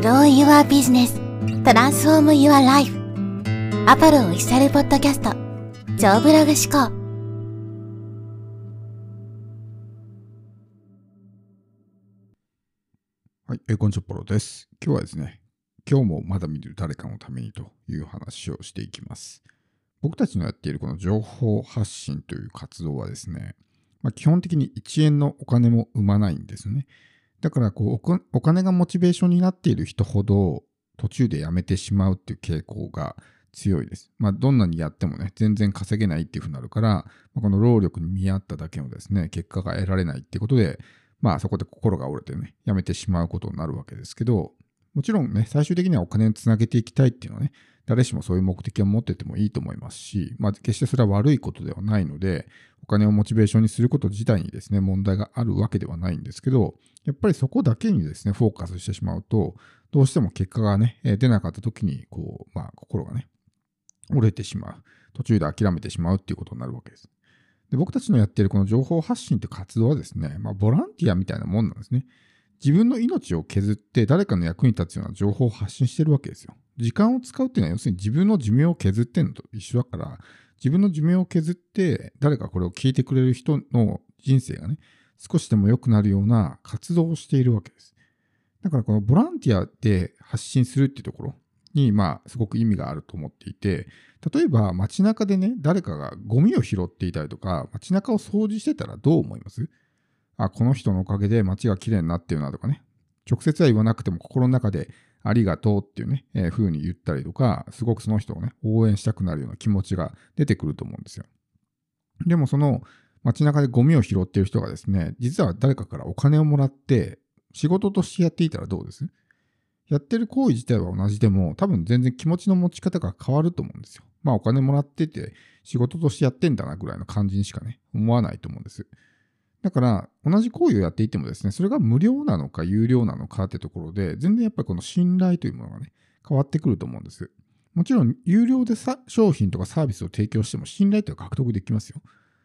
Grow Your Business Transform Your Life アポロオフィシャルポッドキャスト超ブログ思考はい、えー、こんにちは、ポロです。今日はですね、今日もまだ見る誰かのためにという話をしていきます。僕たちのやっているこの情報発信という活動はですね、まあ、基本的に1円のお金も生まないんですね。だからこうお金がモチベーションになっている人ほど途中でやめてしまうっていう傾向が強いです。まあ、どんなにやってもね、全然稼げないっていうふうになるから、まあ、この労力に見合っただけのですね、結果が得られないっていうことで、まあそこで心が折れてね、やめてしまうことになるわけですけど、もちろんね、最終的にはお金をつなげていきたいっていうのはね、誰しもそういう目的を持っててもいいと思いますし、まあ、決してそれは悪いことではないので、お金をモチベーションにすること自体にですね、問題があるわけではないんですけど、やっぱりそこだけにですね、フォーカスしてしまうと、どうしても結果がね、出なかった時に、こう、まあ、心がね、折れてしまう。途中で諦めてしまうっていうことになるわけです。で僕たちのやっているこの情報発信という活動はですね、まあ、ボランティアみたいなもんなんですね。自分の命を削って誰かの役に立つような情報を発信してるわけですよ。時間を使うっていうのは要するに自分の寿命を削ってんのと一緒だから、自分の寿命を削って誰かこれを聞いてくれる人の人生がね、少しでも良くなるような活動をしているわけです。だからこのボランティアで発信するっていうところに、まあ、すごく意味があると思っていて、例えば街中でね、誰かがゴミを拾っていたりとか、街中を掃除してたらどう思います？あ、この人のおかげで街が綺麗になってるなとかね、直接は言わなくても心の中でありがとうっていうね、えー、風に言ったりとか、すごくその人をね、応援したくなるような気持ちが出てくると思うんですよ。でもその街中でゴミを拾っている人がですね、実は誰かからお金をもらって仕事としてやっていたらどうです？やってる行為自体は同じでも、多分全然気持ちの持ち方が変わると思うんですよ。まあお金もらってて仕事としてやってんだなぐらいの感じにしかね、思わないと思うんです。だから、同じ行為をやっていてもですね、それが無料なのか有料なのかってところで、全然やっぱりこの信頼というものがね、変わってくると思うんです。もちろん、有料で商品とかサービスを提供しても信頼というのは獲得できますよ。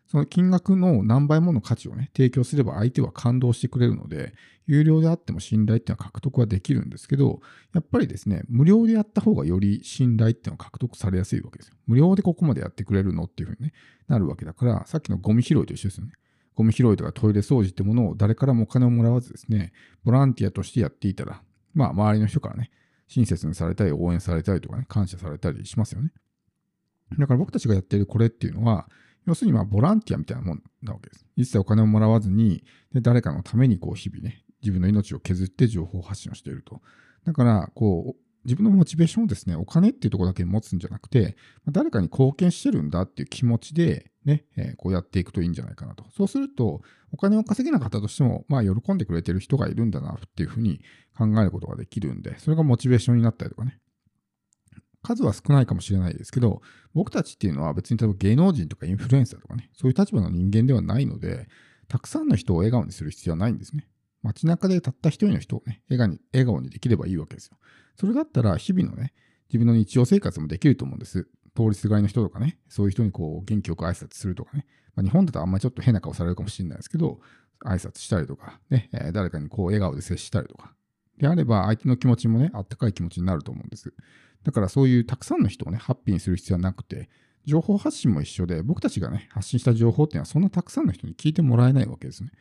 その金額の何倍もの価値をね、提供すれば相手は感動してくれるので、有料であっても信頼っていうのは獲得はできるんですけど、やっぱりですね、無料でやった方がより信頼っていうのは獲得されやすいわけですよ。無料でここまでやってくれるのっていうふうに、ね、なるわけだから、さっきのゴミ拾いと一緒ですよね。ゴミ拾いとかトイレ掃除ってものを誰からもお金をもらわずですね、ボランティアとしてやっていたら、まあ周りの人からね、親切にされたり、応援されたりとかね、感謝されたりしますよね。だから僕たちがやっているこれっていうのは、要するにまあボランティアみたいなもんなわけです。一切お金をもらわずに、で誰かのためにこう日々ね、自分の命を削って情報発信をしていると。だから、こう、自分のモチベーションをですね、お金っていうところだけ持つんじゃなくて、誰かに貢献してるんだっていう気持ちで、ね、えー、こうやっていくといいんじゃないかなと。そうすると、お金を稼げなかったとしても、まあ、喜んでくれてる人がいるんだなっていうふうに考えることができるんで、それがモチベーションになったりとかね。数は少ないかもしれないですけど、僕たちっていうのは別に多分芸能人とかインフルエンサーとかね、そういう立場の人間ではないので、たくさんの人を笑顔にする必要はないんですね。街中でたった一人の人をね、笑顔に笑顔にできればいいわけですよ。それだったら日々のね、自分の日常生活もできると思うんです。通りすがりの人とかね、そういう人にこう元気よく挨拶するとかね、まあ、日本だとあんまりちょっと変な顔されるかもしれないですけど、挨拶したりとか、ね、えー、誰かにこう笑顔で接したりとか、であれば相手の気持ちもね、あったかい気持ちになると思うんです。だからそういうたくさんの人をね、ハッピーにする必要はなくて、情報発信も一緒で、僕たちがね、発信した情報っていうのはそんなたくさんの人に聞いてもらえないわけですね。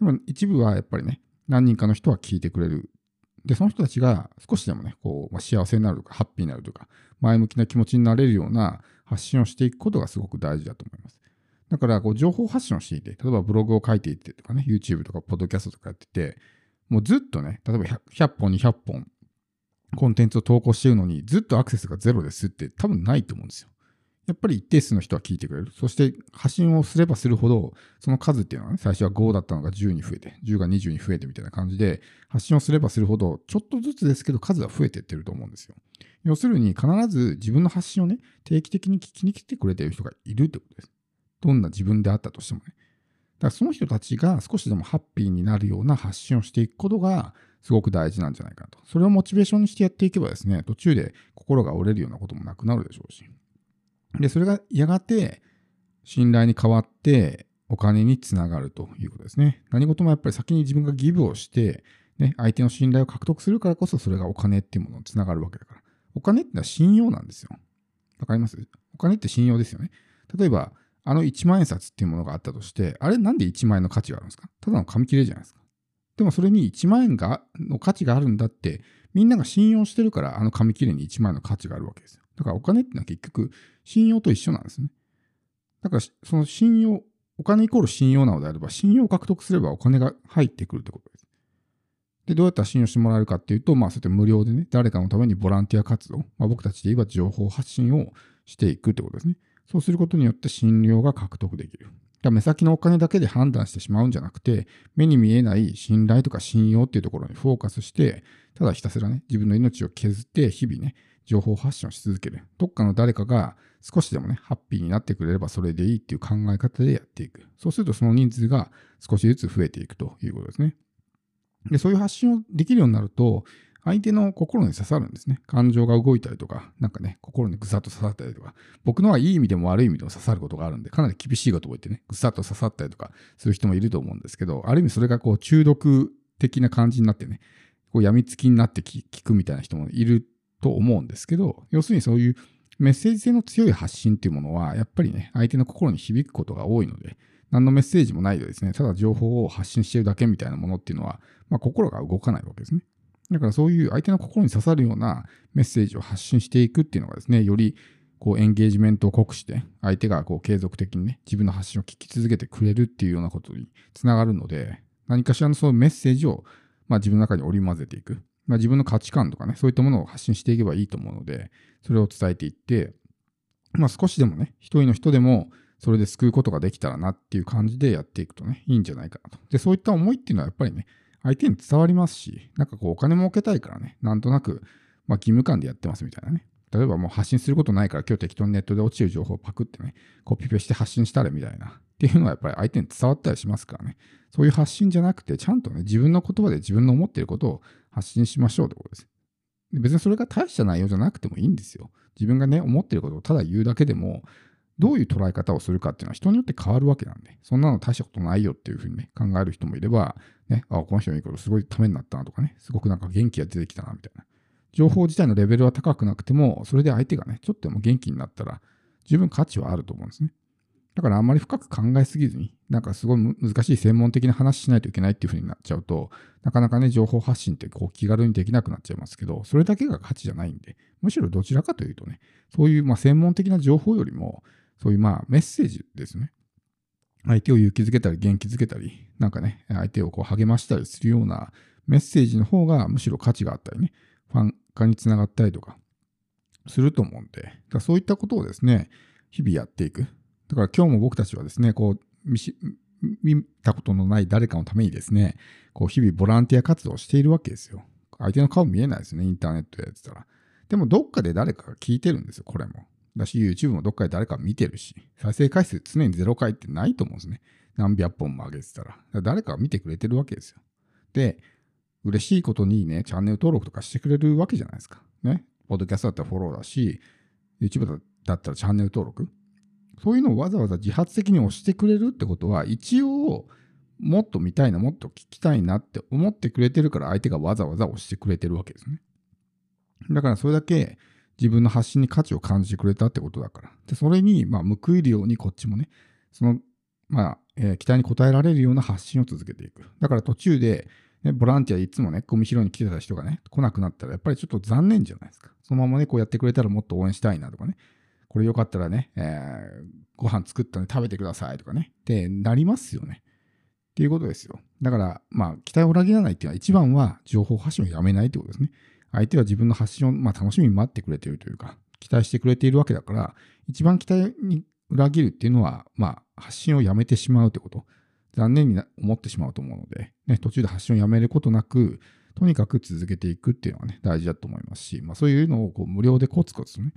でも一部はやっぱりね、何人かの人は聞いてくれるで、その人たちが少しでもね、こう、まあ、幸せになるとか、ハッピーになるとか、前向きな気持ちになれるような発信をしていくことがすごく大事だと思います。だから、こう、情報発信をしていて、例えばブログを書いていてとかね、YouTube とか、ポッドキャストとかやってて、もうずっとね、例えば 100, 100本、200本、コンテンツを投稿してるのに、ずっとアクセスがゼロですって多分ないと思うんですよ。やっぱり一定数の人は聞いてくれる。そして発信をすればするほど、その数っていうのはね、最初は5だったのが10に増えて、10が20に増えてみたいな感じで、発信をすればするほど、ちょっとずつですけど数は増えていってると思うんですよ。要するに必ず自分の発信をね、定期的に聞きに来てくれてる人がいるってことです。どんな自分であったとしてもね。だからその人たちが少しでもハッピーになるような発信をしていくことがすごく大事なんじゃないかなと。それをモチベーションにしてやっていけばですね、途中で心が折れるようなこともなくなるでしょうし。で、それがやがて信頼に変わってお金につながるということですね。何事もやっぱり先に自分がギブをして、ね、相手の信頼を獲得するからこそそれがお金っていうものにつながるわけだから。お金ってのは信用なんですよ。わかります？お金って信用ですよね。例えば、あの1万円札っていうものがあったとして、あれなんで1万円の価値があるんですか？ただの紙切れじゃないですか。でもそれに1万円がの価値があるんだって、みんなが信用してるから、あの紙切れに1万円の価値があるわけですよ。だからお金ってのは結局、信用と一緒なんですね。だから、その信用、お金イコール信用なのであれば、信用を獲得すればお金が入ってくるってことです。で、どうやったら信用してもらえるかっていうと、まあ、そうやって無料でね、誰かのためにボランティア活動、まあ、僕たちで言えば情報発信をしていくってことですね。そうすることによって信用が獲得できる。目先のお金だけで判断してしまうんじゃなくて、目に見えない信頼とか信用っていうところにフォーカスして、ただひたすらね、自分の命を削って日々ね、情報発信をし続ける。どっかの誰かが少しでもね、ハッピーになってくれればそれでいいっていう考え方でやっていく。そうするとその人数が少しずつ増えていくということですね。で、そういう発信をできるようになると、相手の心に刺さるんですね。感情が動いたりとか、なんかね、心にぐさっと刺さったりとか、僕のはいい意味でも悪い意味でも刺さることがあるんで、かなり厳しいことを言ってね、ぐさっと刺さったりとかする人もいると思うんですけど、ある意味それがこう中毒的な感じになってね、こう病みつきになって聞くみたいな人もいると思うんですけど、要するにそういうメッセージ性の強い発信っていうものは、やっぱりね、相手の心に響くことが多いので、何のメッセージもないでですね、ただ情報を発信してるだけみたいなものっていうのは、まあ、心が動かないわけですね。だからそういう相手の心に刺さるようなメッセージを発信していくっていうのがですね、よりこうエンゲージメントを濃くして、相手がこう継続的にね、自分の発信を聞き続けてくれるっていうようなことにつながるので、何かしらのそういうメッセージを、まあ、自分の中に織り交ぜていく。まあ、自分の価値観とかね、そういったものを発信していけばいいと思うので、それを伝えていって、まあ、少しでもね、一人の人でもそれで救うことができたらなっていう感じでやっていくとね、いいんじゃないかなと。で、そういった思いっていうのはやっぱりね、相手に伝わりますし、なんかこうお金儲けたいからね、なんとなく、まあ義務感でやってますみたいなね。例えばもう発信することないから今日適当にネットで落ちる情報をパクってね、コピペして発信したらみたいな。っていうのはやっぱり相手に伝わったりしますからね。そういう発信じゃなくて、ちゃんとね、自分の言葉で自分の思っていることを発信しましょうってことです。別にそれが大した内容じゃなくてもいいんですよ。自分がね、思ってることをただ言うだけでも、どういう捉え方をするかっていうのは人によって変わるわけなんで、そんなの大したことないよっていうふうにね、考える人もいれば、ね、あ、この人のいいことすごいためになったなとかね、すごくなんか元気が出てきたなみたいな。情報自体のレベルは高くなくても、それで相手がね、ちょっとでも元気になったら、十分価値はあると思うんですね。だからあんまり深く考えすぎずに、なんかすごい難しい専門的な話しないといけないっていう風になっちゃうと、なかなかね、情報発信ってこう気軽にできなくなっちゃいますけど、それだけが価値じゃないんで、むしろどちらかというとね、そういうまあ専門的な情報よりも、そういうまあメッセージですね。相手を勇気づけたり元気づけたり、なんかね、相手をこう励ましたりするようなメッセージの方がむしろ価値があったりね、ファン化につながったりとかすると思うんで、だそういったことをですね、日々やっていく。だから今日も僕たちはですね、こう、見たことのない誰かのためにですね、こう日々ボランティア活動をしているわけですよ。相手の顔見えないですね、インターネットでやってたら。でもどっかで誰かが聞いてるんですよ、これも。だし、YouTube もどっかで誰か見てるし、再生回数常に0回ってないと思うんですね。何百本も上げてたら。ら誰かが見てくれてるわけですよ。で、嬉しいことにね、チャンネル登録とかしてくれるわけじゃないですか。ね。ポッドキャストだったらフォローだし、YouTube だったらチャンネル登録。そういうのをわざわざ自発的に押してくれるってことは、一応、もっと見たいな、もっと聞きたいなって思ってくれてるから、相手がわざわざ押してくれてるわけですね。だからそれだけ、自分の発信に価値を感じてくれたってことだから。で、それに、まあ、報いるようにこっちもね、その、まあ、えー、期待に応えられるような発信を続けていく。だから途中で、ね、ボランティアでいつもね、ゴミ拾いに来てた人がね、来なくなったら、やっぱりちょっと残念じゃないですか。そのままね、こうやってくれたらもっと応援したいなとかね。これよかったらね、えー、ご飯作ったので食べてくださいとかね。ってなりますよね。っていうことですよ。だから、まあ、期待を裏切らないっていうのは、一番は情報発信をやめないってことですね。相手は自分の発信を、まあ、楽しみに待ってくれているというか、期待してくれているわけだから、一番期待に裏切るっていうのは、まあ、発信をやめてしまうってこと。残念に思ってしまうと思うので、ね、途中で発信をやめることなく、とにかく続けていくっていうのはね、大事だと思いますし、まあ、そういうのをこう無料でコツコツとね、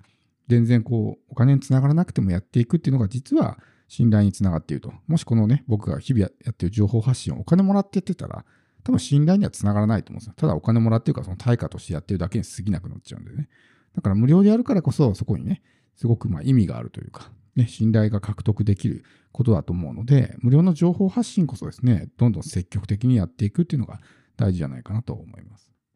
全然こう、お金につながらなくてもやっていくっていうのが実は信頼につながっていると。もしこのね、僕が日々やってる情報発信をお金もらってやってたら、多分信頼にはつながらないと思うんですよ。ただお金もらってるからその対価としてやってるだけに過ぎなくなっちゃうんでね。だから無料でやるからこそそこにね、すごくまあ意味があるというか、ね、信頼が獲得できることだと思うので、無料の情報発信こそですね、どんどん積極的にやっていくっていうのが大事じゃないかなと思います。